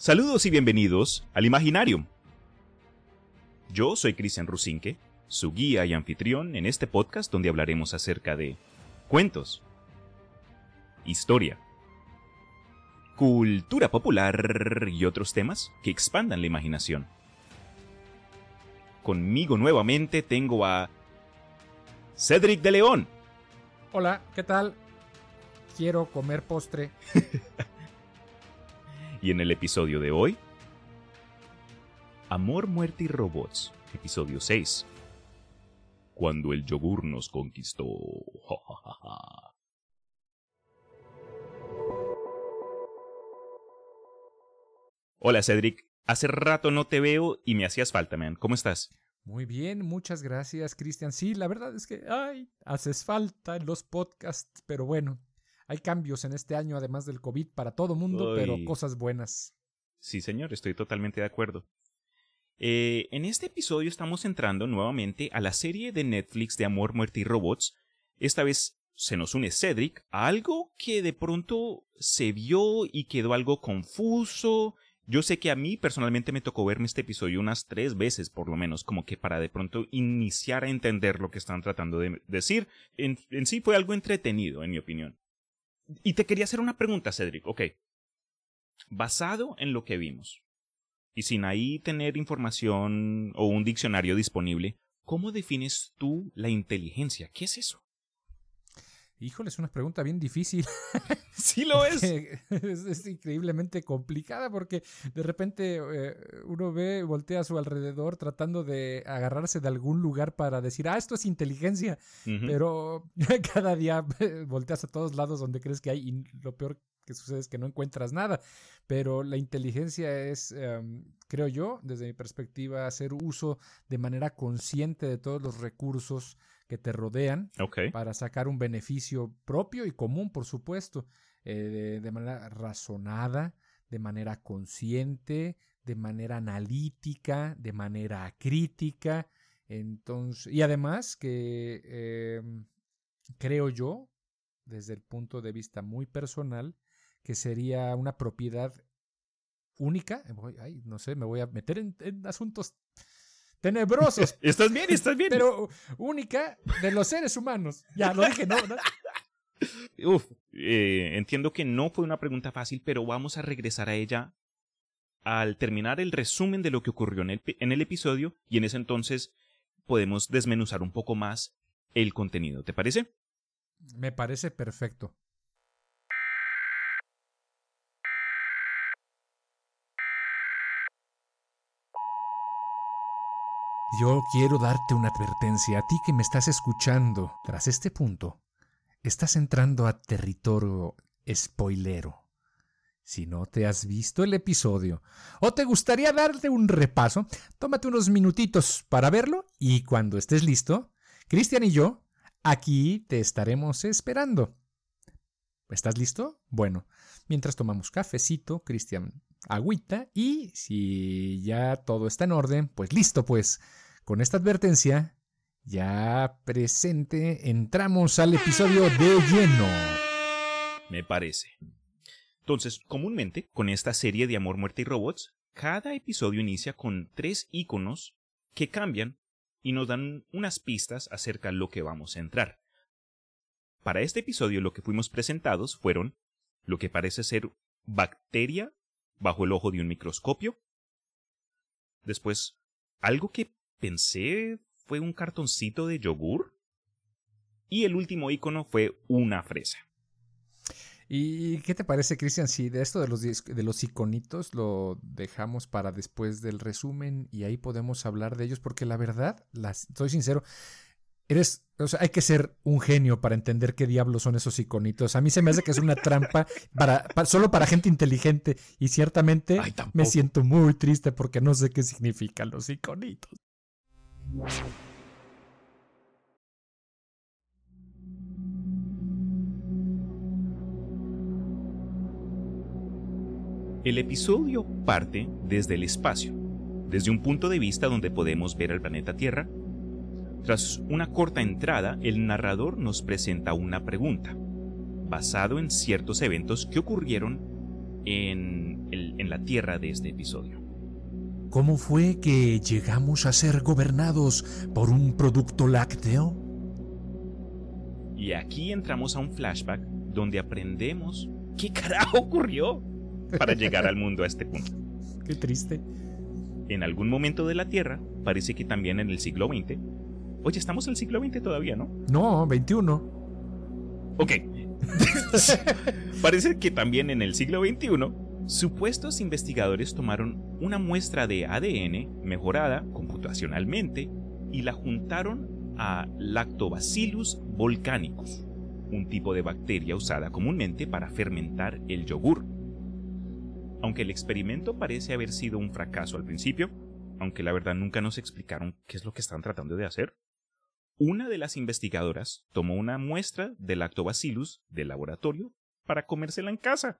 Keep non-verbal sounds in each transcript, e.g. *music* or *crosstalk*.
Saludos y bienvenidos al Imaginarium. Yo soy Cristian Rusinque, su guía y anfitrión en este podcast donde hablaremos acerca de cuentos, historia, cultura popular y otros temas que expandan la imaginación. Conmigo nuevamente tengo a Cedric de León. Hola, ¿qué tal? Quiero comer postre. *laughs* y en el episodio de hoy, Amor, Muerte y Robots, episodio 6. Cuando el yogur nos conquistó. Hola Cedric, hace rato no te veo y me hacías falta, man. ¿Cómo estás? Muy bien, muchas gracias, Cristian. Sí, la verdad es que, ay, haces falta en los podcasts, pero bueno, hay cambios en este año, además del COVID, para todo mundo, pero cosas buenas. Sí, señor, estoy totalmente de acuerdo. Eh, en este episodio estamos entrando nuevamente a la serie de Netflix de Amor, Muerte y Robots. Esta vez se nos une Cedric a algo que de pronto se vio y quedó algo confuso yo sé que a mí personalmente me tocó verme este episodio unas tres veces por lo menos, como que para de pronto iniciar a entender lo que están tratando de decir. En, sí fue algo entretenido, en mi opinión. Y te quería hacer una pregunta, Cedric. Ok. Basado en lo que vimos, y sin ahí tener información o un diccionario disponible, ¿cómo defines tú la inteligencia? ¿Qué es eso? Híjole, es una pregunta bien difícil. *laughs* sí lo *laughs* es. es. increíblemente complicada porque de repente eh, uno ve, voltea a su alrededor tratando de agarrarse de algún lugar para decir, ah, esto es inteligencia. Pero *laughs* cada día volteas a todos lados donde crees que hay y lo peor que sucede es que no encuentras nada. Pero la inteligencia es, em, creo yo, desde mi perspectiva, hacer uso de manera consciente de todos los recursos que te rodean para sacar un beneficio propio y común, por supuesto, eh, de, manera razonada, de manera consciente, de manera analítica, de manera crítica. Entonces, y además que em, creo yo, desde el punto de vista muy personal, que sería una propiedad única. Ay, no sé, me voy a meter en asuntos tenebrosos. *laughs* estás bien, estás bien. Pero única de los seres humanos. Ya, lo dije, no. Uf, eh, entiendo que no fue una pregunta fácil, pero vamos a regresar a ella al terminar el resumen de lo que ocurrió en el, en el episodio y en ese entonces podemos desmenuzar un poco más el contenido. ¿Te parece? Me parece perfecto. Yo quiero darte una advertencia a ti que me estás escuchando. Tras este punto, estás entrando a territorio spoilero. Si no te has visto el episodio o te gustaría darte un repaso, tómate unos minutitos para verlo y cuando estés listo, Cristian y yo aquí te estaremos esperando. ¿Estás listo? Bueno, mientras tomamos cafecito, Cristian agüita y si ya todo está en orden, pues listo pues. Con esta advertencia ya presente, entramos al episodio de lleno. Me parece. Entonces, comúnmente, con esta serie de Amor, Muerte y Robots, cada episodio inicia con tres iconos que cambian y nos dan unas pistas acerca de lo que vamos a entrar. Para este episodio lo que fuimos presentados fueron lo que parece ser bacteria bajo el ojo de un microscopio. Después, algo que pensé fue un cartoncito de yogur. Y el último icono fue una fresa. ¿Y qué te parece, Cristian, si de esto de los, de los iconitos lo dejamos para después del resumen y ahí podemos hablar de ellos? Porque la verdad, las, soy sincero, Eres, o sea, hay que ser un genio para entender qué diablos son esos iconitos. A mí se me hace que es una trampa para, solo para gente inteligente y ciertamente me siento muy triste porque no sé qué significan los iconitos. El episodio parte desde el espacio, desde un punto de vista donde podemos ver al planeta Tierra tras una corta entrada, el narrador nos presenta una pregunta, basado en ciertos eventos que ocurrieron en en la tierra de este episodio. ¿Cómo fue que llegamos a ser gobernados por un producto lácteo? Y aquí entramos a un flashback donde aprendemos qué carajo ocurrió para llegar al mundo a este punto. *laughs* Qué triste. En algún momento de la Tierra, parece que también en el siglo XX. Oye, estamos en el siglo XX todavía, ¿no? No, 21. Ok. *laughs* parece que también en el siglo XXI, supuestos investigadores tomaron una muestra de ADN mejorada computacionalmente y la juntaron a Lactobacillus volcanicus, un tipo de bacteria usada comúnmente para fermentar el yogur. Aunque el experimento parece haber sido un fracaso al principio, aunque la verdad nunca nos explicaron qué es lo que están tratando de hacer, una de las investigadoras tomó una muestra de lactobacillus del laboratorio para comérsela en casa.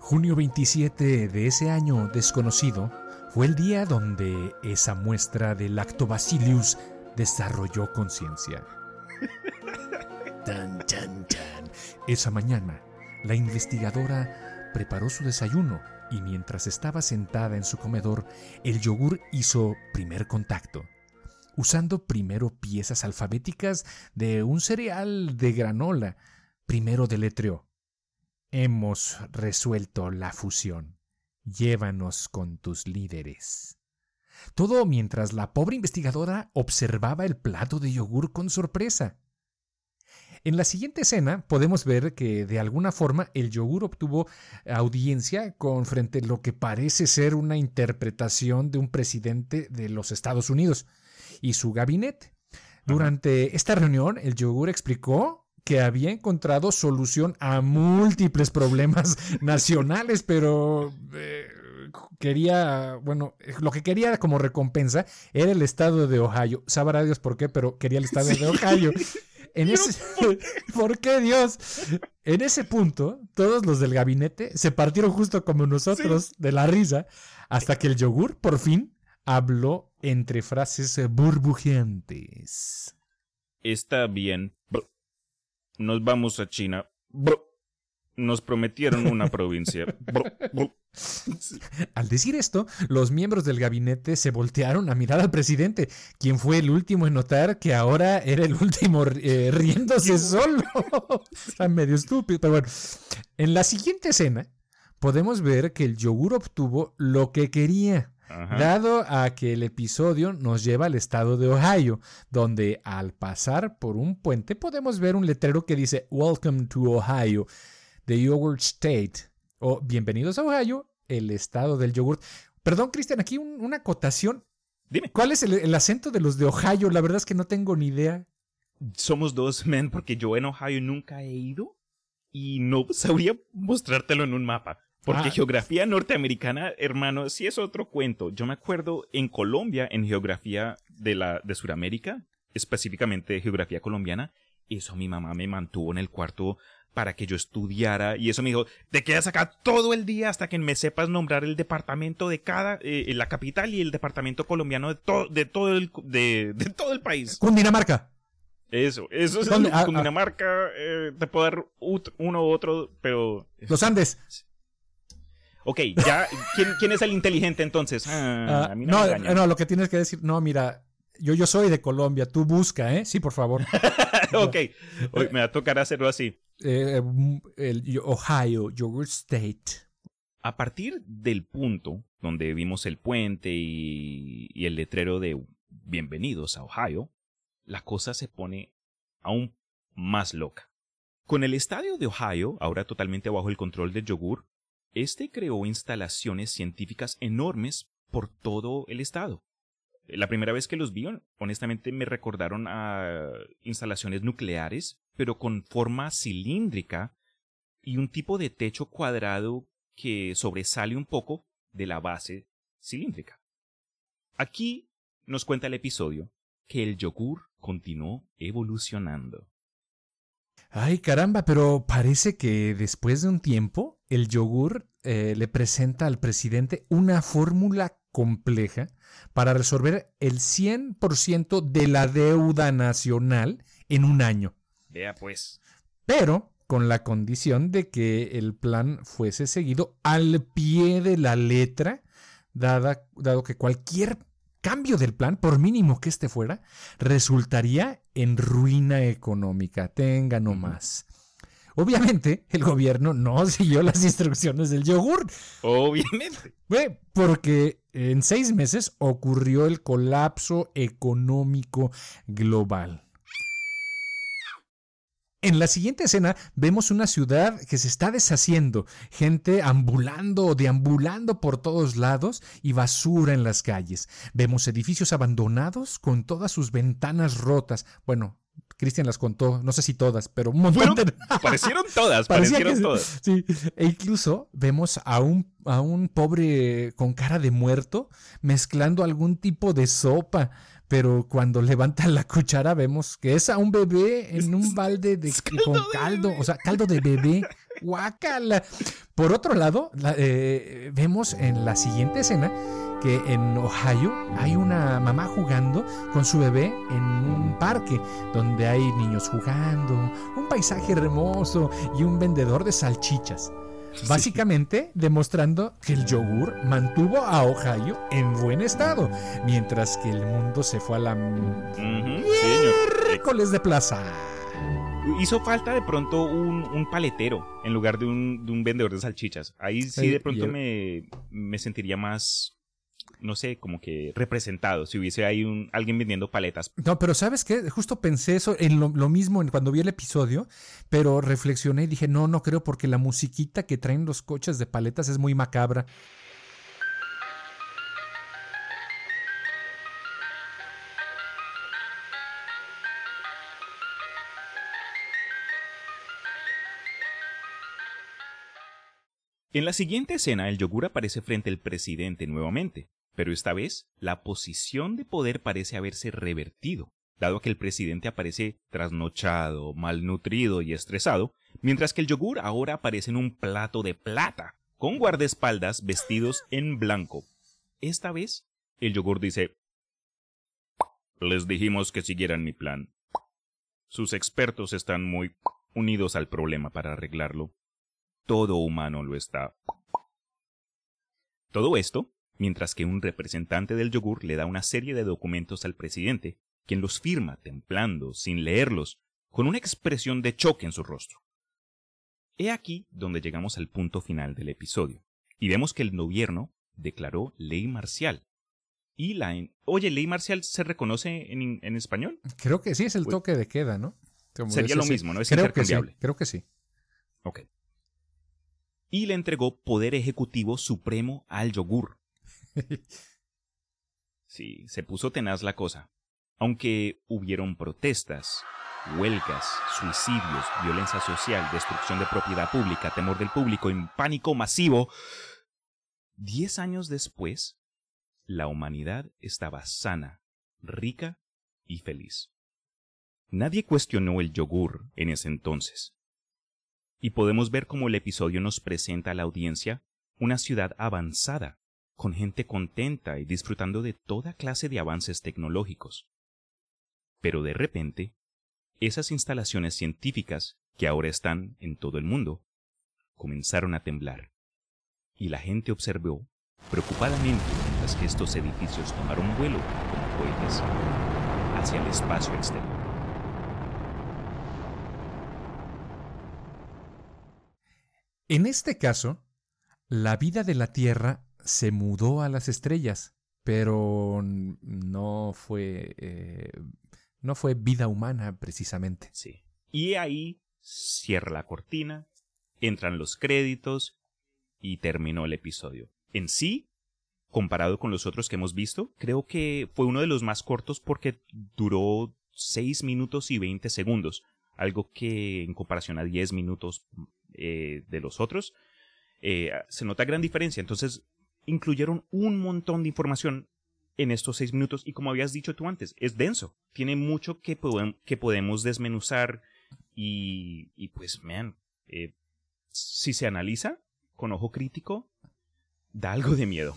Junio 27 de ese año desconocido fue el día donde esa muestra de lactobacillus desarrolló conciencia. *laughs* Esa mañana, la investigadora preparó su desayuno y mientras estaba sentada en su comedor, el yogur hizo primer contacto. Usando primero piezas alfabéticas de un cereal de granola, primero deletreó. Hemos resuelto la fusión. Llévanos con tus líderes. Todo mientras la pobre investigadora observaba el plato de yogur con sorpresa. En la siguiente escena podemos ver que de alguna forma el yogur obtuvo audiencia con frente a lo que parece ser una interpretación de un presidente de los Estados Unidos y su gabinete. Durante esta reunión, el yogur explicó que había encontrado solución a múltiples problemas *laughs* nacionales, pero eh, quería, bueno, lo que quería como recompensa era el estado de Ohio. Sabrá Dios por qué, pero quería el estado de Ohio. *laughs* En ese, *laughs* ¿Por qué Dios? En ese punto, todos los del gabinete se partieron justo como nosotros de la risa, hasta que el yogur por fin habló entre frases burbujeantes. Está bien. Nos vamos a China. Nos prometieron una *laughs* provincia. Al decir esto, los miembros del gabinete se voltearon a mirar al presidente, quien fue el último en notar que ahora era el último eh, riéndose solo. *laughs* Está medio estúpido, pero bueno. En la siguiente escena, podemos ver que el yogur obtuvo lo que quería. Dado a que el episodio nos lleva al estado de Ohio, donde al pasar por un puente podemos ver un letrero que dice Welcome to Ohio, the Yogurt State, o Bienvenidos a Ohio, el estado del yogurt. Perdón, Cristian, aquí una acotación. Dime. ¿Cuál es el, acento de los de Ohio? La verdad es que no tengo ni idea. Somos dos, *laughs* men, porque yo en Ohio nunca he ido y no sabría mostrártelo en un mapa. Porque ah. geografía norteamericana, hermano, sí es otro cuento. Yo me acuerdo en Colombia, en geografía de la de Sudamérica, específicamente geografía colombiana, eso mi mamá me mantuvo en el cuarto para que yo estudiara y eso me dijo, te quedas acá todo el día hasta que me sepas nombrar el departamento de cada, eh, la capital y el departamento colombiano de, todo de, todo, el, de, todo el país. Cundinamarca. Eso, eso es ah, ah. Cundinamarca, eh, te puedo dar uno u otro, pero... Los Andes. Ok, ya, ¿quién, es el inteligente entonces? Ah, no, no, lo que tienes que decir, no, mira, yo, yo soy de Colombia, tú busca, ¿eh? Sí, por favor. *laughs* ok, Hoy me va a tocar hacerlo así. Eh, el Ohio, Yogurt State. A partir del punto donde vimos el puente y, y el letrero de Bienvenidos a Ohio, la cosa se pone aún más loca. Con el estadio de Ohio, ahora totalmente bajo el control del yogur, este creó instalaciones científicas enormes por todo el estado. La primera vez que los vi, honestamente me recordaron a instalaciones nucleares, pero con forma cilíndrica y un tipo de techo cuadrado que sobresale un poco de la base cilíndrica. Aquí nos cuenta el episodio que el yogur continuó evolucionando. Ay, caramba, pero parece que después de un tiempo el yogur eh, le presenta al presidente una fórmula compleja para resolver el 100% de la deuda nacional en un año. Vea pues. Pero con la condición de que el plan fuese seguido al pie de la letra, dado que cualquier cambio del plan, por mínimo que este fuera, resultaría en ruina económica. Tenga no más. Obviamente, el gobierno no *laughs* siguió las instrucciones del yogur. Obviamente. Porque en seis meses ocurrió el colapso económico global. En la siguiente escena vemos una ciudad que se está deshaciendo, gente ambulando o deambulando por todos lados y basura en las calles. Vemos edificios abandonados con todas sus ventanas rotas. Bueno, Cristian las contó, no sé si todas, pero un montón de... *laughs* Parecieron todas, *laughs* parecieron todas. Sí, e incluso vemos a un, a un pobre con cara de muerto mezclando algún tipo de sopa pero cuando levanta la *laughs* cuchara vemos que es a un bebé en un balde de, con caldo, o sea, caldo de bebé. Guacala. Por otro lado, eh, vemos en la siguiente escena que en Ohio hay una mamá jugando con su bebé en un parque donde hay niños jugando, un paisaje hermoso y un vendedor de salchichas. Básicamente demostrando que el yogur mantuvo a Ohio en buen estado, mientras que el mundo se fue a la miércoles de plaza. Hizo falta de pronto un, paletero en lugar de un, vendedor de salchichas. Ahí sí de pronto me, me sentiría más no sé, como que representado, si hubiese ahí un, alguien vendiendo paletas. No, pero ¿sabes qué? Justo pensé eso en lo, mismo cuando vi el episodio, pero reflexioné y dije, no, no creo porque la musiquita que traen los coches de paletas es muy macabra. En la siguiente escena, el yogur aparece frente al presidente nuevamente. Pero esta vez, la posición de poder parece haberse revertido, dado que el presidente aparece trasnochado, malnutrido y estresado, mientras que el yogur ahora aparece en un plato de plata, con guardaespaldas vestidos en blanco. Esta vez, el yogur dice, Les dijimos que siguieran mi plan. Sus expertos están muy unidos al problema para arreglarlo. Todo humano lo está. Todo esto mientras que un representante del yogur le da una serie de documentos al presidente, quien los firma templando, sin leerlos, con una expresión de choque en su rostro. He aquí donde llegamos al punto final del episodio, y vemos que el gobierno declaró ley marcial. Y la... Oye, ¿ley marcial se reconoce en, español? Creo que sí, es el pues toque de queda, ¿no? sería lo mismo, ¿no? Es creo Que sí, creo que sí. Ok. Y le entregó poder ejecutivo supremo al yogur, *laughs* sí, se puso tenaz la cosa. Aunque hubieron protestas, huelgas, suicidios, violencia social, destrucción de propiedad pública, temor del público, en pánico masivo, diez años después, la humanidad estaba sana, rica y feliz. Nadie cuestionó el yogur en ese entonces. Y podemos ver cómo el episodio nos presenta a la audiencia una ciudad avanzada, con gente contenta y disfrutando de toda clase de avances tecnológicos. Pero de repente, esas instalaciones científicas, que ahora están en todo el mundo, comenzaron a temblar. Y la gente observó, preocupadamente, mientras que estos edificios tomaron vuelo como cohetes hacia el espacio exterior. En este caso, la vida de la Tierra se mudó a las estrellas, pero no fue, eh, no fue vida humana precisamente. Sí. Y ahí cierra la cortina, entran los créditos y terminó el episodio. En sí, comparado con los otros que hemos visto, creo que fue uno de los más cortos porque duró 6 minutos y 20 segundos, algo que en comparación a 10 minutos eh, de los otros, eh, se nota gran diferencia. Entonces, incluyeron un montón de información en estos seis minutos y como habías dicho tú antes, es denso, tiene mucho que, que podemos desmenuzar y, pues, man, eh, si se analiza con ojo crítico, da algo de miedo.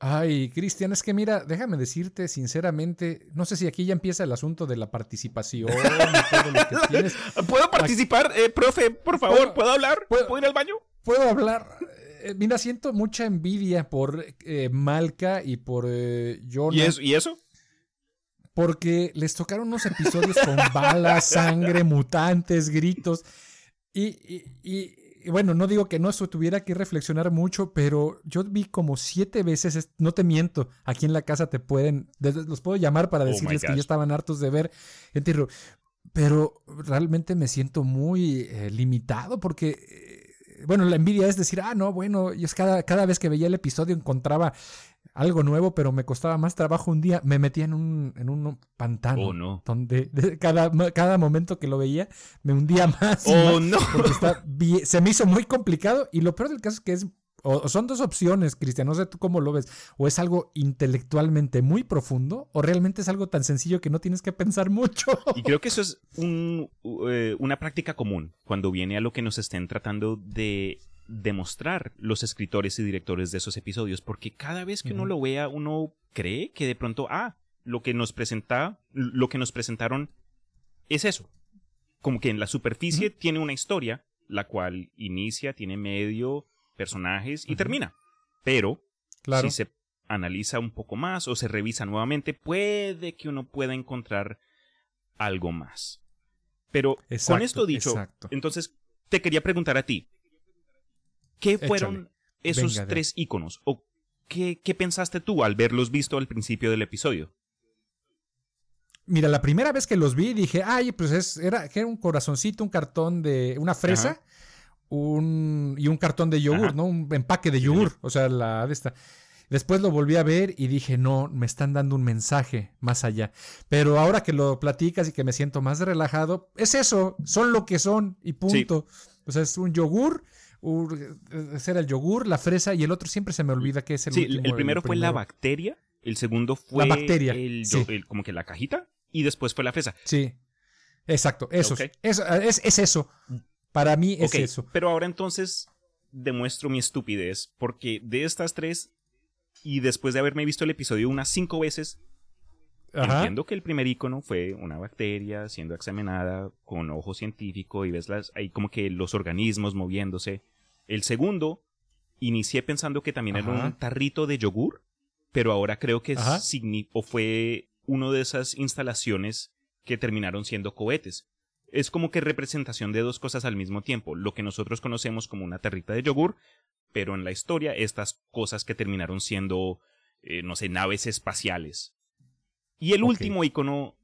Ay, Cristian, es que mira, déjame decirte sinceramente, no sé si aquí ya empieza el asunto de la participación *laughs* ¿Puedo participar, eh, profe? Por favor, ¿puedo, hablar? ¿Puedo, ir al baño? Puedo hablar. Eh, mira, siento mucha envidia por eh, Malca y por eh, ¿Y eso? ¿Y eso? Porque les tocaron unos episodios con balas, sangre, mutantes, gritos. y bueno, no digo que no eso tuviera que reflexionar mucho, pero yo vi como siete veces, no te miento, aquí en la casa te pueden, los puedo llamar para oh decirles que ya estaban hartos de ver, entiendo, pero realmente me siento muy eh, limitado porque, eh, bueno, la envidia es decir, ah, no, bueno, yo cada, cada vez que veía el episodio encontraba algo nuevo, pero me costaba más trabajo un día. Me metía en un, en un pantano. Oh, no. Donde cada, cada momento que lo veía me hundía *laughs* más. Oh, no. se me hizo muy complicado. Y lo peor del caso es que es. O son dos opciones, Cristian, no sé tú cómo lo ves. O es algo intelectualmente muy profundo, o realmente es algo tan sencillo que no tienes que pensar mucho. Y creo que *laughs* eso es un, eh, una práctica común cuando viene a lo que nos estén tratando de demostrar los escritores y directores de esos episodios, porque cada vez que uno lo vea, uno cree que de pronto, ah, lo que nos presenta, lo que nos presentaron es eso. Como que en la superficie tiene una historia, la cual inicia, tiene medio, personajes y termina. Pero, si se analiza un poco más o se revisa nuevamente, puede que uno pueda encontrar algo más. Pero con esto dicho, entonces te quería preguntar a ti, ¿Qué fueron esos tres iconos? ¿O qué, qué pensaste tú al verlos visto al principio del episodio? Mira, la primera vez que los vi dije, ay, pues es, era, era un corazoncito, un cartón de una fresa un, y un cartón de yogur, ¿no? Un empaque de yogur, o sea, la de esta. Después lo volví a ver y dije, no, me están dando un mensaje más allá. Pero ahora que lo platicas y que me siento más relajado, es eso, son lo que son y punto. O sea, es un yogur ese era el yogur, la fresa y el otro siempre se me olvida que es el sí, el primero fue la bacteria, el segundo fue la bacteria, el, como que la cajita y después fue la fresa. Sí, exacto, eso, es, es, eso. Para mí es eso. Pero ahora entonces demuestro mi estupidez porque de estas tres y después de haberme visto el episodio unas cinco veces, Entiendo que el primer icono fue una bacteria siendo examinada con ojo científico y ves las, ahí como que los organismos moviéndose. El segundo, inicié pensando que también era un tarrito de yogur, pero ahora creo que o fue una de esas instalaciones que terminaron siendo cohetes. Es como que representación de dos cosas al mismo tiempo, lo que nosotros conocemos como una tarrita de yogur, pero en la historia estas cosas que terminaron siendo, eh, no sé, naves espaciales. Y el último icono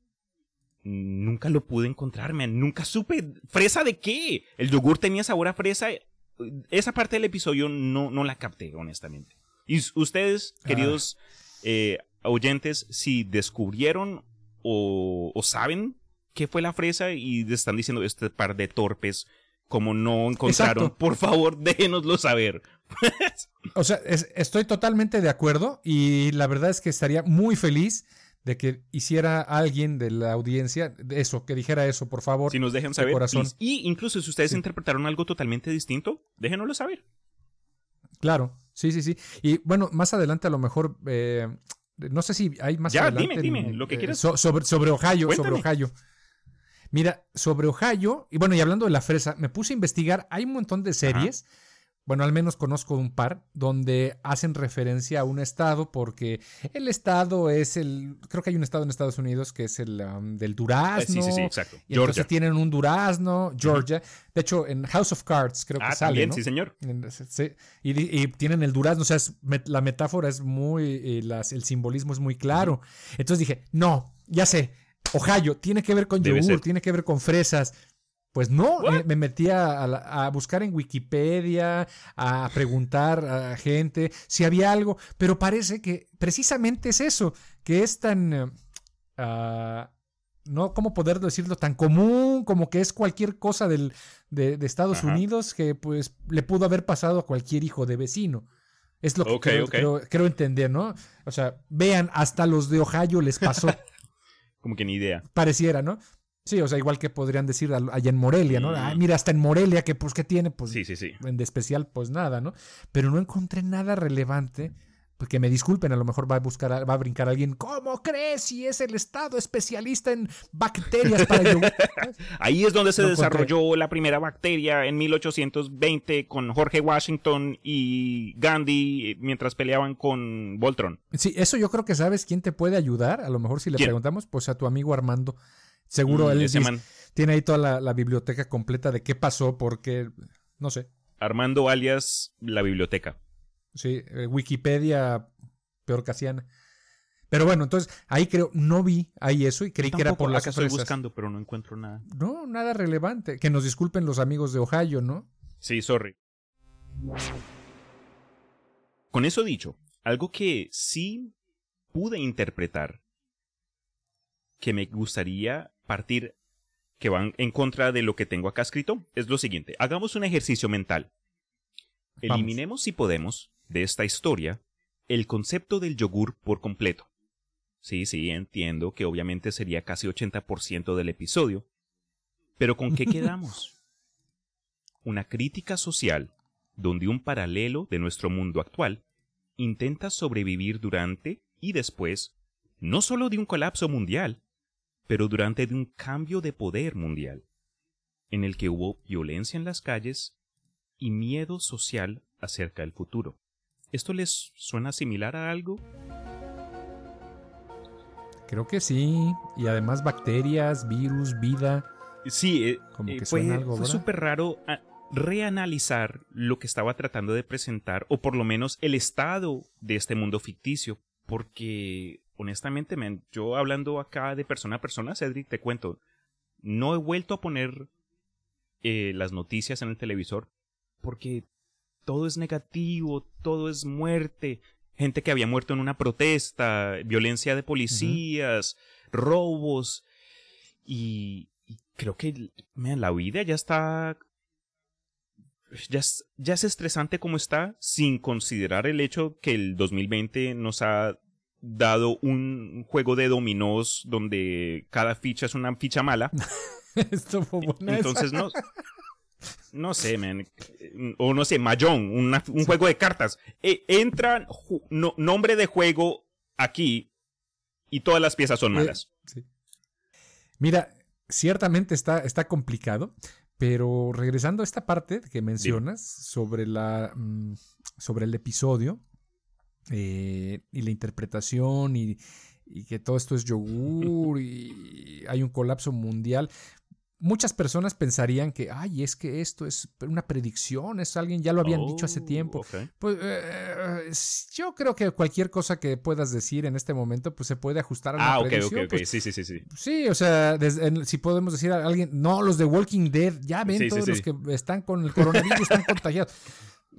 nunca lo pude encontrarme, nunca supe fresa de qué. El yogur tenía sabor a fresa. Esa parte del episodio no, no la capté, honestamente. Y ustedes, ah. queridos eh, oyentes, si descubrieron o, saben qué fue la fresa y están diciendo este par de torpes como no encontraron, por favor, *laughs* déjenoslo saber. o sea, estoy totalmente de acuerdo y la verdad es que estaría muy feliz de que hiciera alguien de la audiencia eso, que dijera eso, por favor. Si nos dejen saber. Corazón. Y incluso si ustedes interpretaron algo totalmente distinto, déjenoslo saber. Claro, sí, sí, sí. Y bueno, más adelante a lo mejor, eh, no sé si hay más ya, adelante. dime, dime, lo que quieras. sobre, sobre Ohio, sobre Ohio. Mira, sobre Ohio, y bueno, y hablando de la fresa, me puse a investigar, hay un montón de series bueno, al menos conozco un par donde hacen referencia a un estado porque el estado es el, creo que hay un estado en Estados Unidos que es el um, del durazno. Sí, sí, sí, exacto. Y entonces tienen un durazno, Georgia. De hecho, en House of Cards creo que ah, sale, sí, señor. Sí, y, tienen el durazno, o sea, la metáfora es muy, el simbolismo es muy claro. Entonces dije, no, ya sé, Ohio tiene que ver con yogur, tiene que ver con fresas. Pues no, me, metí a, buscar en Wikipedia, a preguntar a gente si había algo, pero parece que precisamente es eso, que es tan, ah, no, ¿cómo poder decirlo? Tan común como que es cualquier cosa del, de, Estados Unidos que pues le pudo haber pasado a cualquier hijo de vecino. Es lo que creo, entender, ¿no? O sea, vean, hasta los de Ohio les pasó. *laughs* como que ni idea. Pareciera, ¿no? Sí, o sea, igual que podrían decir allá en Morelia, ¿no? Ah, mira, hasta en Morelia, que pues, ¿qué tiene? Pues, sí, sí, sí. En de especial, pues nada, ¿no? Pero no encontré nada relevante pues que me disculpen, a lo mejor va a buscar, va a brincar alguien. ¿Cómo crees si es el Estado especialista en bacterias para yogur? *laughs* Ahí es donde se desarrolló la primera bacteria en 1820 con Jorge Washington y Gandhi mientras peleaban con Voltron. Sí, eso yo creo que sabes quién te puede ayudar. A lo mejor si le preguntamos, pues a tu amigo Armando. Seguro mm, él tiene ahí toda la, biblioteca completa de qué pasó, porque, no sé. Armando alias la biblioteca. Sí, eh, Wikipedia peor casiana. Pero bueno, entonces ahí creo, no vi ahí eso y creí que era por las estoy buscando, pero no encuentro nada. No, nada relevante. Que nos disculpen los amigos de Ohio, ¿no? Sí, sorry. Con eso dicho, algo que sí pude interpretar que me gustaría partir que van en contra de lo que tengo acá escrito es lo siguiente. Hagamos un ejercicio mental. Eliminemos, si podemos, de esta historia el concepto del yogur por completo. Sí, sí, entiendo que obviamente sería casi 80% del episodio. Pero ¿con qué *laughs* quedamos? Una crítica social donde un paralelo de nuestro mundo actual intenta sobrevivir durante y después no solo de un colapso mundial, pero durante un cambio de poder mundial, en el que hubo violencia en las calles y miedo social acerca del futuro. ¿Esto les suena similar a algo? Creo que sí. Y además bacterias, virus, vida. Sí, eh, como eh, que fue, fue súper raro ah, reanalizar lo que estaba tratando de presentar, o por lo menos el estado de este mundo ficticio. Porque, honestamente, yo hablando acá de persona a persona, Cedric, te cuento, no he vuelto a poner eh, las noticias en el televisor porque todo es negativo, todo es muerte, gente que había muerto en una protesta, violencia de policías, robos. Y, creo que la vida ya está... Ya es, ya es estresante como está, sin considerar el hecho que el 2020 nos ha dado un juego de dominós donde cada ficha es una ficha mala. *laughs* Entonces, no, no sé, man, o no sé, Mahjong, un juego de cartas. E, entra nombre de juego aquí y todas las piezas son eh, malas. Mira, ciertamente está, está complicado, pero regresando a esta parte que mencionas sobre, la, mm, sobre el episodio eh, y la interpretación y, y que todo esto es yogur y hay un colapso mundial muchas personas pensarían que, ay, es que esto es una predicción, es alguien, ya lo habían dicho hace tiempo. Oh, pues eh, yo creo que cualquier cosa que puedas decir en este momento, pues se puede ajustar a una ah, predicción. Ah, ok, ok, ok, sí, sí, sí, sí. Sí, o sea, si podemos decir a alguien, no, los de Walking Dead, ya ven todos los que están con el coronavirus, están *laughs* contagiados.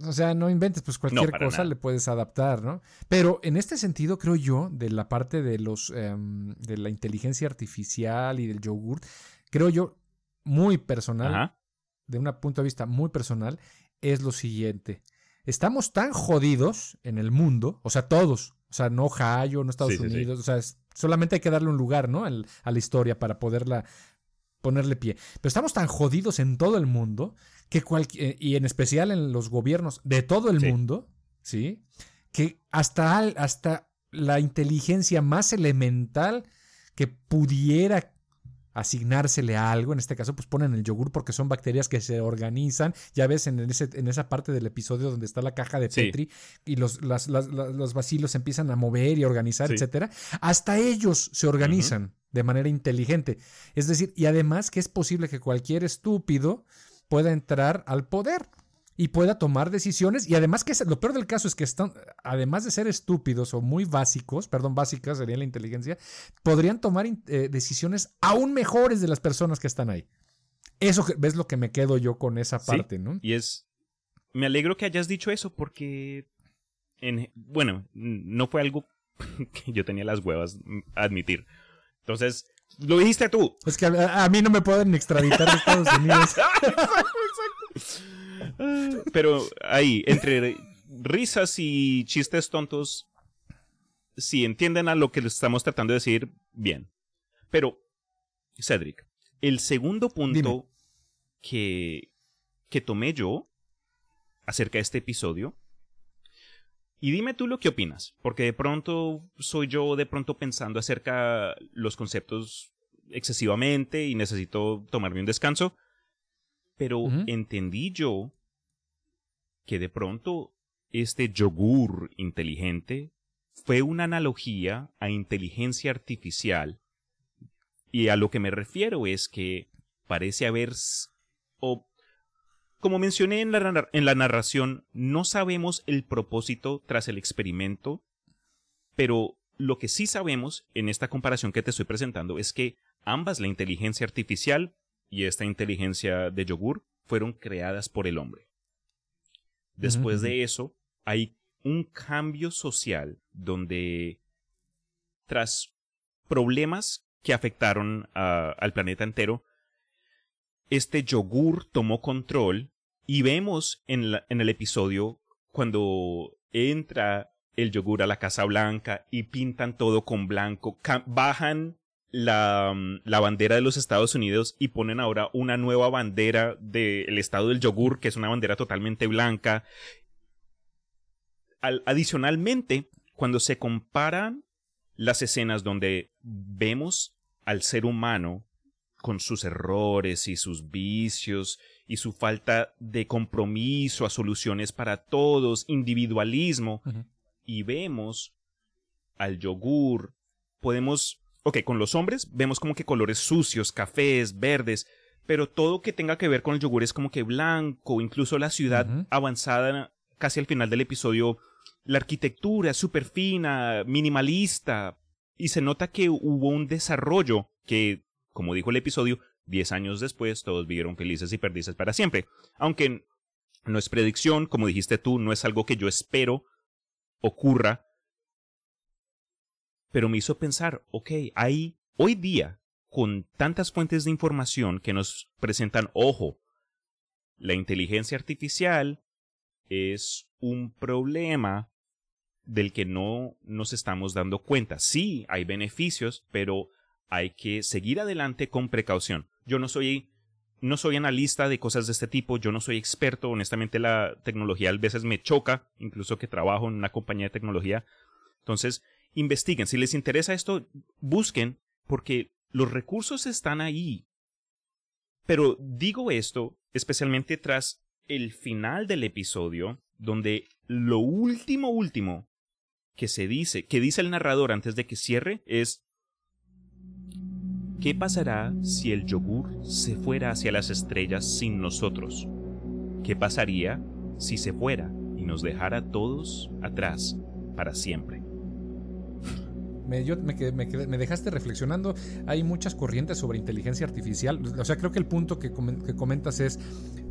O sea, no inventes, pues cualquier cosa le puedes adaptar, ¿no? Pero en este sentido, creo yo, de la parte de los em, de la inteligencia artificial y del yogurt, creo yo, muy personal, de un punto de vista muy personal, es lo siguiente. Estamos tan jodidos en el mundo, o sea, todos, o sea, no Ohio, no Estados Unidos, o sea, solamente hay que darle un lugar, ¿no? a la historia para poderla ponerle pie. Pero estamos tan jodidos en todo el mundo, que eh, y en especial en los gobiernos de todo el mundo, ¿sí? Que hasta, hasta la inteligencia más elemental que pudiera asignársele a algo, en este caso pues ponen el yogur porque son bacterias que se organizan, ya ves en, ese, en esa parte del episodio donde está la caja de Petri y los, los vacilos empiezan a mover y organizar, etcétera, hasta ellos se organizan de manera inteligente. Es decir, y además que es posible que cualquier estúpido pueda entrar al poder y pueda tomar decisiones. Y además que lo peor del caso es que están, además de ser estúpidos o muy básicos, perdón, básicas sería la inteligencia, podrían tomar eh, decisiones aún mejores de las personas que están ahí. Eso ves lo que me quedo yo con esa parte, ¿no? Y es, me alegro que hayas dicho eso porque, en, bueno, no fue algo *laughs* que yo tenía las huevas admitir. Entonces, lo dijiste tú. Es que a, a mí no me pueden extraditar de Estados *laughs* Unidos. exacto, exacto. Pero ahí, entre risas y chistes tontos, si entienden a lo que les estamos tratando de decir, bien. Pero, Cedric, el segundo punto que, que tomé yo acerca de este episodio Y dime tú lo que opinas, porque de pronto soy yo de pronto pensando acerca los conceptos excesivamente y necesito tomarme un descanso, pero entendí yo que de pronto este yogur inteligente fue una analogía a inteligencia artificial. Y a lo que me refiero es que parece haber como mencioné en la, en la narración, no sabemos el propósito tras el experimento, pero lo que sí sabemos en esta comparación que te estoy presentando es que ambas, la inteligencia artificial y esta inteligencia de yogur, fueron creadas por el hombre. Después de eso, hay un cambio social donde, tras problemas que afectaron al planeta entero, este yogur tomó control y vemos en, el episodio cuando entra el yogur a la Casa Blanca y pintan todo con blanco, bajan mm, la, bandera de los Estados Unidos y ponen ahora una nueva bandera del estado del yogur, que es una bandera totalmente blanca. adicionalmente, cuando se comparan las escenas donde vemos al ser humano con sus errores y sus vicios y su falta de compromiso a soluciones para todos, individualismo, y vemos al yogur, podemos, ok, con los hombres vemos como que colores sucios, cafés, verdes, pero todo que tenga que ver con el yogur es como que blanco, incluso la ciudad avanzada casi al final del episodio, la arquitectura es súper fina, minimalista, y se nota que hubo un desarrollo que, como dijo el episodio, Diez años después, todos vivieron felices y perdices para siempre. Aunque no es predicción, como dijiste tú, no es algo que yo espero ocurra. Pero me hizo pensar, ok, hay hoy día, con tantas fuentes de información que nos presentan, ojo, la inteligencia artificial es un problema del que no nos estamos dando cuenta. Sí, hay beneficios, pero hay que seguir adelante con precaución. Yo no soy no soy analista de cosas de este tipo, yo no soy experto, honestamente la tecnología a veces me choca, incluso que trabajo en una compañía de tecnología. Entonces, investiguen, si les interesa esto, busquen, porque los recursos están ahí. Pero digo esto especialmente tras el final del episodio, donde lo último último que se dice, que dice el narrador antes de que cierre, es ¿Qué pasará si el yogur se fuera hacia las estrellas sin nosotros? ¿Qué pasaría si se fuera y nos dejara todos atrás para siempre? Me, me, dejaste reflexionando. Hay muchas corrientes sobre inteligencia artificial. O sea, creo que el punto que, comentas es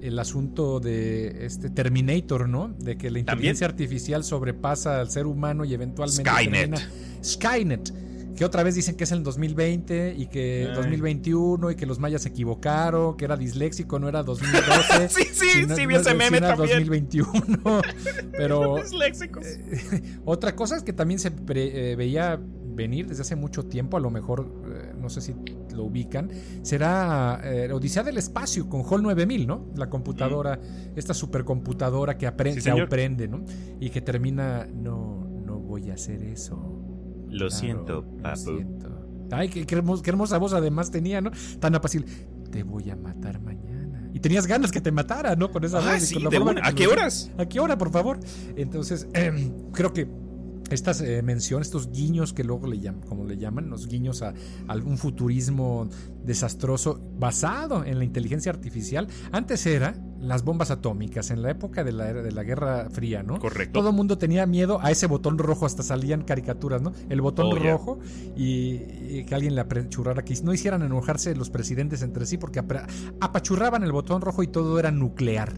el asunto de este Terminator, ¿no? De que la inteligencia artificial sobrepasa al ser humano y eventualmente. Skynet. Skynet que otra vez dicen que es el 2020 y que 2021 y que los mayas se equivocaron, que era disléxico, no era *laughs* 2012. sí, sí, sí, vi ese meme era 2021. *laughs* Pero eh, *laughs* otra cosa es que también se eh, veía venir desde hace mucho tiempo, a lo mejor, eh, no sé si lo ubican, será Odisea del Espacio con Hall 9000, ¿no? La computadora, esta supercomputadora que aprende, aprende, ¿no? Y que termina, no, no voy a hacer eso lo siento, papu. Ay, qué, hermosa voz además tenía, ¿no? Tan apacible. Te voy a matar mañana. Y tenías ganas que te matara, ¿no? Con esa ah, voz. ¿A qué horas? ¿A qué hora, por favor? Entonces, em, creo que estas eh, menciones, estos guiños que luego le llaman, como le llaman, los guiños a, algún futurismo desastroso basado en la inteligencia artificial, antes era las bombas atómicas, en la época de la, de la Guerra Fría, ¿no? Correcto. Todo el mundo tenía miedo a ese botón rojo, hasta salían caricaturas, ¿no? El botón oh, rojo y, que alguien le apachurrara, que no hicieran enojarse los presidentes entre sí porque apachurraban el botón rojo y todo era nuclear.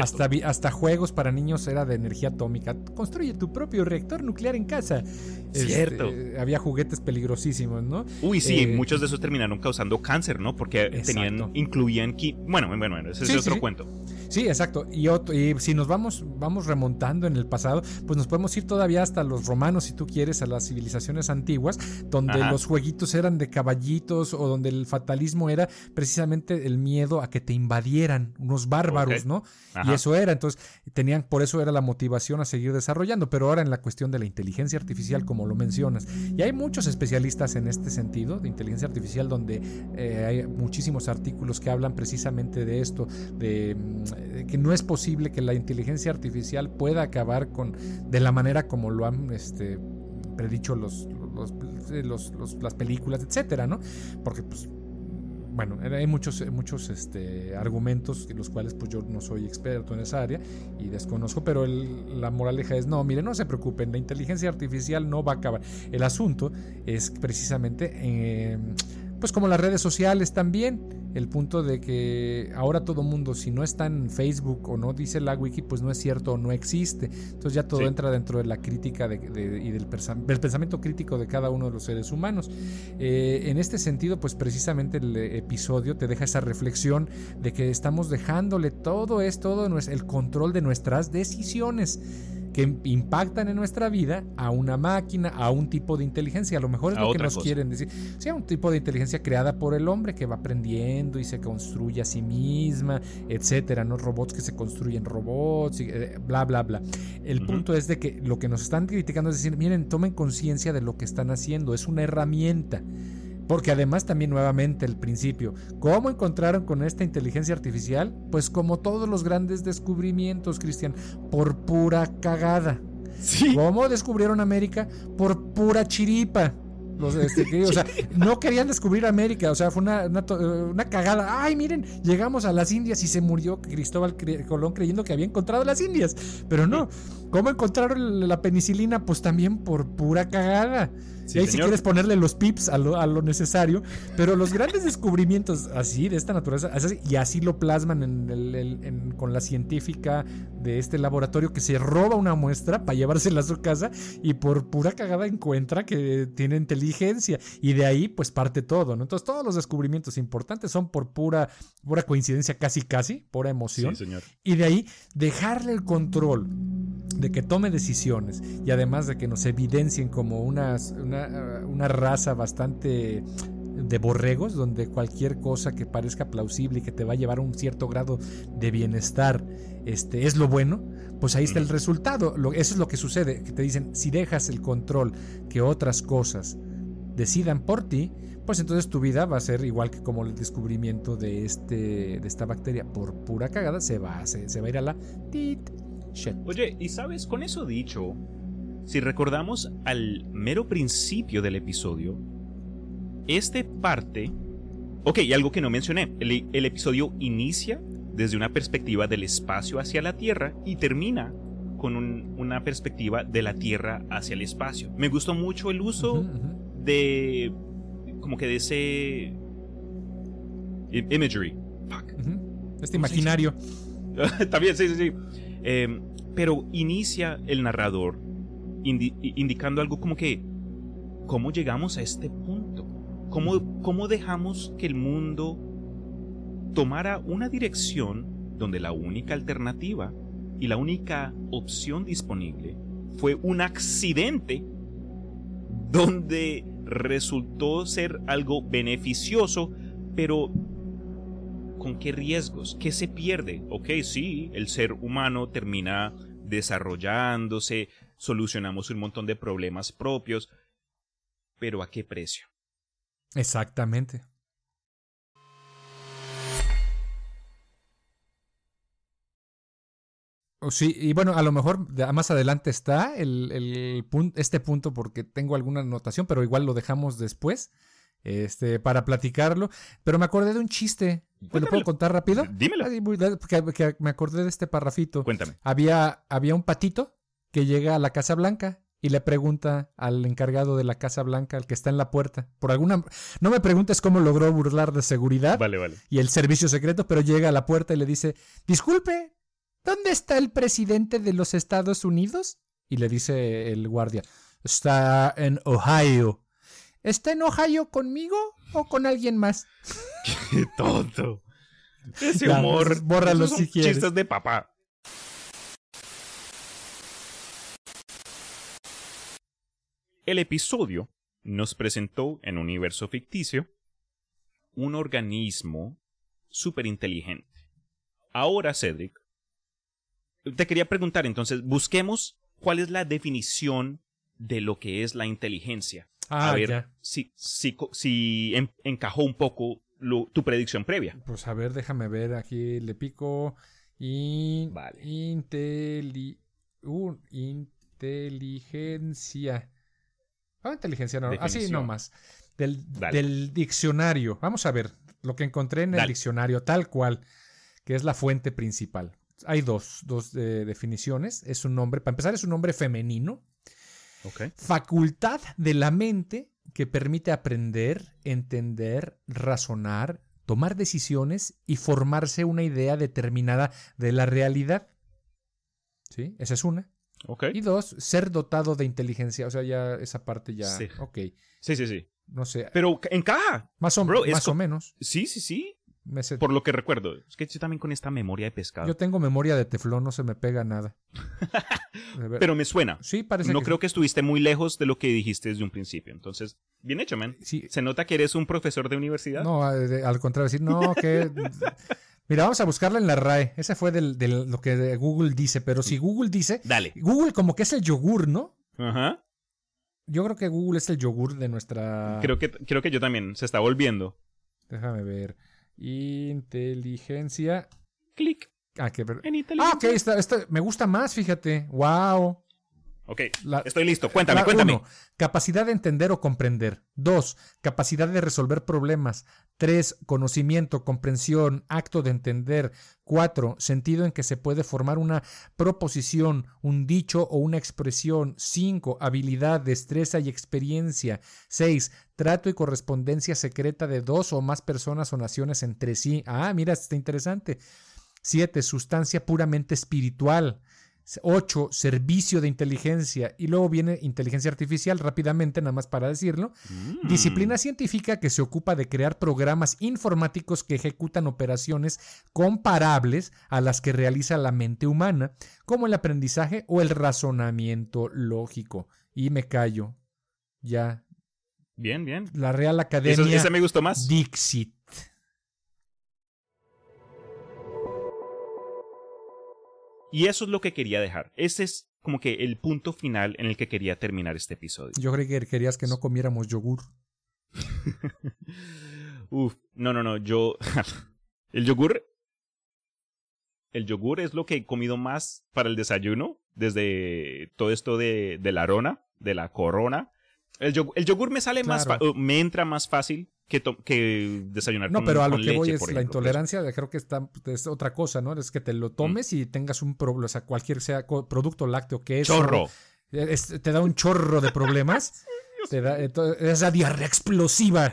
Hasta, hasta juegos para niños era de energía atómica. Construye tu propio reactor nuclear en casa. Cierto. Este, había juguetes peligrosísimos, ¿no? Uy, sí, eh, muchos de esos terminaron causando cáncer, ¿no? Porque tenían, incluían... Bueno, bueno, ese es otro cuento. Sí, exacto. Y, y, si nos vamos, vamos remontando en el pasado, pues nos podemos ir todavía hasta los romanos, si tú quieres, a las civilizaciones antiguas, donde los jueguitos eran de caballitos o donde el fatalismo era precisamente el miedo a que te invadieran unos bárbaros, ¿no? Y eso era, entonces tenían, por eso era la motivación a seguir desarrollando, pero ahora en la cuestión de la inteligencia artificial, como lo mencionas, y hay muchos especialistas en este sentido, de inteligencia artificial, donde eh, hay muchísimos artículos que hablan precisamente de esto, de mm, que no es posible que la inteligencia artificial pueda acabar con, de la manera como lo han este, predicho los, las películas, etcétera, ¿no? Porque pues bueno, hay muchos, muchos este, argumentos, los cuales pues yo no soy experto en esa área y desconozco, pero la moraleja es, no, mire, no se preocupen, la inteligencia artificial no va a acabar. El asunto es precisamente, eh, pues como las redes sociales también, el punto de que ahora todo mundo, si no está en Facebook o no dice la wiki, pues no es cierto o no existe. Entonces ya todo entra dentro de la crítica y del, pensamiento crítico de cada uno de los seres humanos. Eh, en este sentido, pues precisamente el episodio te deja esa reflexión de que estamos dejándole todo es todo el control de nuestras decisiones que impactan en nuestra vida a una máquina, a un tipo de inteligencia. A lo mejor es lo que nos quieren decir. sea, un tipo de inteligencia creada por el hombre que va aprendiendo y se construye a sí misma, etcétera, ¿no? Robots que se construyen robots, y, eh, bla, bla, bla. El punto es de que lo que nos están criticando es decir, miren, tomen conciencia de lo que están haciendo, es una herramienta. Porque además también nuevamente el principio, ¿cómo encontraron con esta inteligencia artificial? Pues como todos los grandes descubrimientos, Cristian, por pura cagada. ¿Cómo descubrieron América? Por pura chiripa. Los, este, o sea, *laughs* no querían descubrir América, o sea, fue una, una, cagada. Ay, miren, llegamos a las Indias y se murió Cristóbal Colón creyendo que había encontrado las Indias. Pero no, ¿cómo encontraron la penicilina? Pues también por pura cagada y ahí si quieres ponerle los pips a lo, necesario, pero los grandes descubrimientos así, de esta naturaleza, y así lo plasman en con la científica de este laboratorio que se roba una muestra para llevársela a su casa y por pura cagada encuentra que tiene inteligencia y de ahí pues parte todo, ¿no? Entonces todos los descubrimientos importantes son por pura, pura coincidencia casi casi, pura emoción. Y de ahí dejarle el control de que tome decisiones y además de que nos evidencien como unas, una, raza bastante de borregos, donde cualquier cosa que parezca plausible y que te va a llevar a un cierto grado de bienestar este, es lo bueno, pues ahí está el resultado. eso es lo que sucede, que te dicen, si dejas el control que otras cosas decidan por ti, pues entonces tu vida va a ser igual que como el descubrimiento de, este, de esta bacteria. Por pura cagada, se va, se, se va a ir a la... Oye, y sabes, con eso dicho, si recordamos al mero principio del episodio, este parte... Ok, y algo que no mencioné, el, episodio inicia desde una perspectiva del espacio hacia la Tierra y termina con una perspectiva de la Tierra hacia el espacio. Me gustó mucho el uso de... como que de ese... Imagery. Fuck. Este imaginario. *laughs* También, sí, sí, sí. Em, pero inicia el narrador indicando algo como que, ¿cómo llegamos a este punto? ¿Cómo, ¿Cómo dejamos que el mundo tomara una dirección donde la única alternativa y la única opción disponible fue un accidente donde resultó ser algo beneficioso, pero ¿con qué riesgos? ¿Qué se pierde? Ok, sí, el ser humano termina desarrollándose, solucionamos un montón de problemas propios, pero ¿a qué precio? Exactamente. Sí, y bueno, a lo mejor más adelante está el, punto, este punto porque tengo alguna anotación, pero igual lo dejamos después este, para platicarlo. Pero me acordé de un chiste. ¿Me lo puedo contar rápido? Dímelo. me acordé de este parrafito. Cuéntame. Había, había un patito que llega a la Casa Blanca y le pregunta al encargado de la Casa Blanca, al que está en la puerta, por alguna... No me preguntes cómo logró burlar de seguridad vale, vale. y el servicio secreto, pero llega a la puerta y le dice, disculpe, ¿dónde está el presidente de los Estados Unidos? Y le dice el guardia, está en Ohio. ¿Está en Ohio conmigo o con alguien más? *laughs* Qué tonto. Ese humor. Bórralo si quieres. Chistes de papá. El episodio nos presentó en un universo ficticio un organismo súper inteligente. Ahora, Cedric, te quería preguntar entonces, busquemos cuál es la definición de lo que es la inteligencia. Ah, a ver ya. si, si, si en- encajó un poco lo- tu predicción previa. Pues a ver, déjame ver. Aquí le pico. In- Vale. Inteli... inteligencia. Ah, inteligencia no. Así nomás. Del, del diccionario. Vamos a ver lo que encontré en el Dale. diccionario, tal cual, que es la fuente principal. Hay dos, dos eh, definiciones. Es un nombre, para empezar, es un nombre femenino. Ok. Facultad de la mente que permite aprender, entender, razonar, tomar decisiones y formarse una idea determinada de la realidad. ¿Sí? Esa es una. Y dos, ser dotado de inteligencia. O sea, ya esa parte ya. Sí. Ok. Sí, sí, sí. No sé. Pero encaja. Más o, Bro, más o menos. Sí, sí, sí. Me Por lo que recuerdo. Es que yo también con esta memoria de pescado. Yo tengo memoria de teflón, no se me pega nada. *laughs* Pero me suena. sí, parece No que creo que estuviste muy lejos de lo que dijiste desde un principio. Entonces, bien hecho, man. sí. Se nota que eres un profesor de universidad. No, al contrario, decir, no, que... *laughs* Mira, vamos a buscarla en la RAE. Ese fue del, del- lo que Google dice. Pero si Google dice... Dale. Google como que es el yogur, ¿no? Ajá. Yo creo que Google es el yogur de nuestra... Creo, que, creo que yo también. Se está volviendo. Déjame ver. Inteligencia... Clic Ah, que... en Ah, ok, esta, esta me gusta más, fíjate. Wow. Ok. La- Estoy listo. Cuéntame, cuéntame. uno, capacidad de entender o comprender. Dos, capacidad de resolver problemas. Tres, conocimiento, comprensión, acto de entender. Cuatro, sentido en que se puede formar una proposición, un dicho o una expresión. Cinco, habilidad, destreza y experiencia. Seis, trato y correspondencia secreta de dos o más personas o naciones entre sí. Ah, mira, está interesante. Siete, sustancia puramente espiritual. 8. Servicio de inteligencia. Y luego viene inteligencia artificial, rápidamente, nada más para decirlo. Mm. Disciplina científica que se ocupa de crear programas informáticos que ejecutan operaciones comparables a las que realiza la mente humana, como el aprendizaje o el razonamiento lógico. Y me callo. Ya. Bien, bien. La Real Eso, Academia ese me gustó más. Dixit. Y eso es lo que quería dejar. Ese es como que el punto final en el que quería terminar este episodio. Yo creí que querías que no comiéramos yogur. *laughs* Uf, no, no, no, yo... *laughs* el yogur... El yogur es lo que he comido más para el desayuno desde todo esto de, de la arona, de la corona. El yogur, el yogur me sale más... Fa- me entra más fácil que, to- que desayunar No, con pero a lo que leche, voy es la ejemplo. intolerancia, creo que está, es otra cosa, ¿no? Es que te lo tomes y tengas un problema, o sea, cualquier sea co- producto lácteo que es. Chorro. te da un chorro de problemas. *laughs* te da esa diarrea explosiva.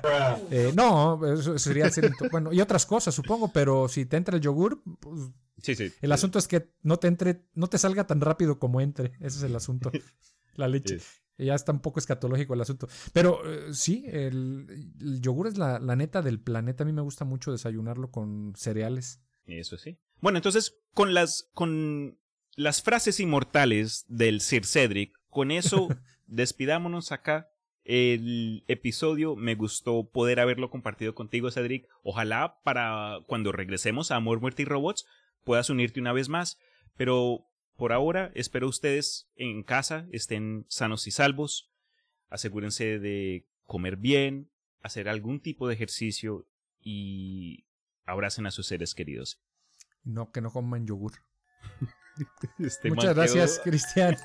Eh, no, eso sería ser into- bueno, y otras cosas, supongo, pero si te entra el yogur, pues, Sí, sí. el asunto es que no te entre, no te salga tan rápido como entre. Ese es el asunto. *laughs* La leche. Sí. Ya está un poco escatológico el asunto. Pero eh, sí, el, el yogur es la, la neta del planeta. A mí me gusta mucho desayunarlo con cereales. Eso sí. Bueno, entonces, con las, con las frases inmortales del Sir Cedric, con eso *laughs* despidámonos acá. El episodio me gustó poder haberlo compartido contigo, Cedric. Ojalá para cuando regresemos a Amor, Muerte y Robots puedas unirte una vez más. Pero por ahora, espero ustedes en casa estén sanos y salvos. Asegúrense de comer bien, hacer algún tipo de ejercicio y abracen a sus seres queridos. No, que no coman yogur. *laughs* *laughs* Este Muchas gracias, quedó- Cristian.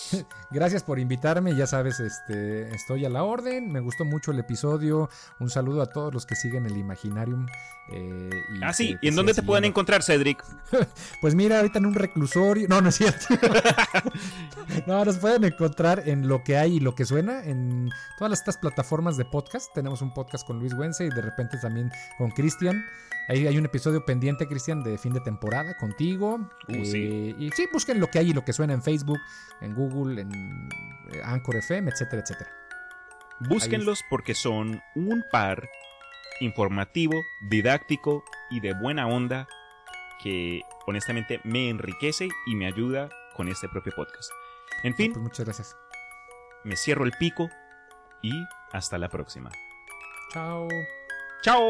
*laughs* gracias por invitarme. Ya sabes, este, estoy a la orden. Me gustó mucho el episodio. Un saludo a todos los que siguen el Imaginarium. eh, y Ah, sí. que- ¿Y en dónde te pueden encontrar, Cedric? *laughs* Pues mira, ahorita en un reclusorio. No, no es cierto. no, nos pueden encontrar en lo que hay y lo que suena en todas estas plataformas de podcast. Tenemos un podcast con Luis Güense y de repente también con Cristian. Ahí hay un episodio pendiente, Cristian, de fin de temporada contigo. Uh, Eh, sí. Y sí, busquen lo que hay y lo que suena en Facebook, en Google, en eh, Anchor FM, etcétera, etcétera. Búsquenlos porque son un par informativo, didáctico y de buena onda que honestamente me enriquece y me ayuda con este propio podcast. En fin, pues muchas gracias. Me cierro el pico y hasta la próxima. Chao. Chao.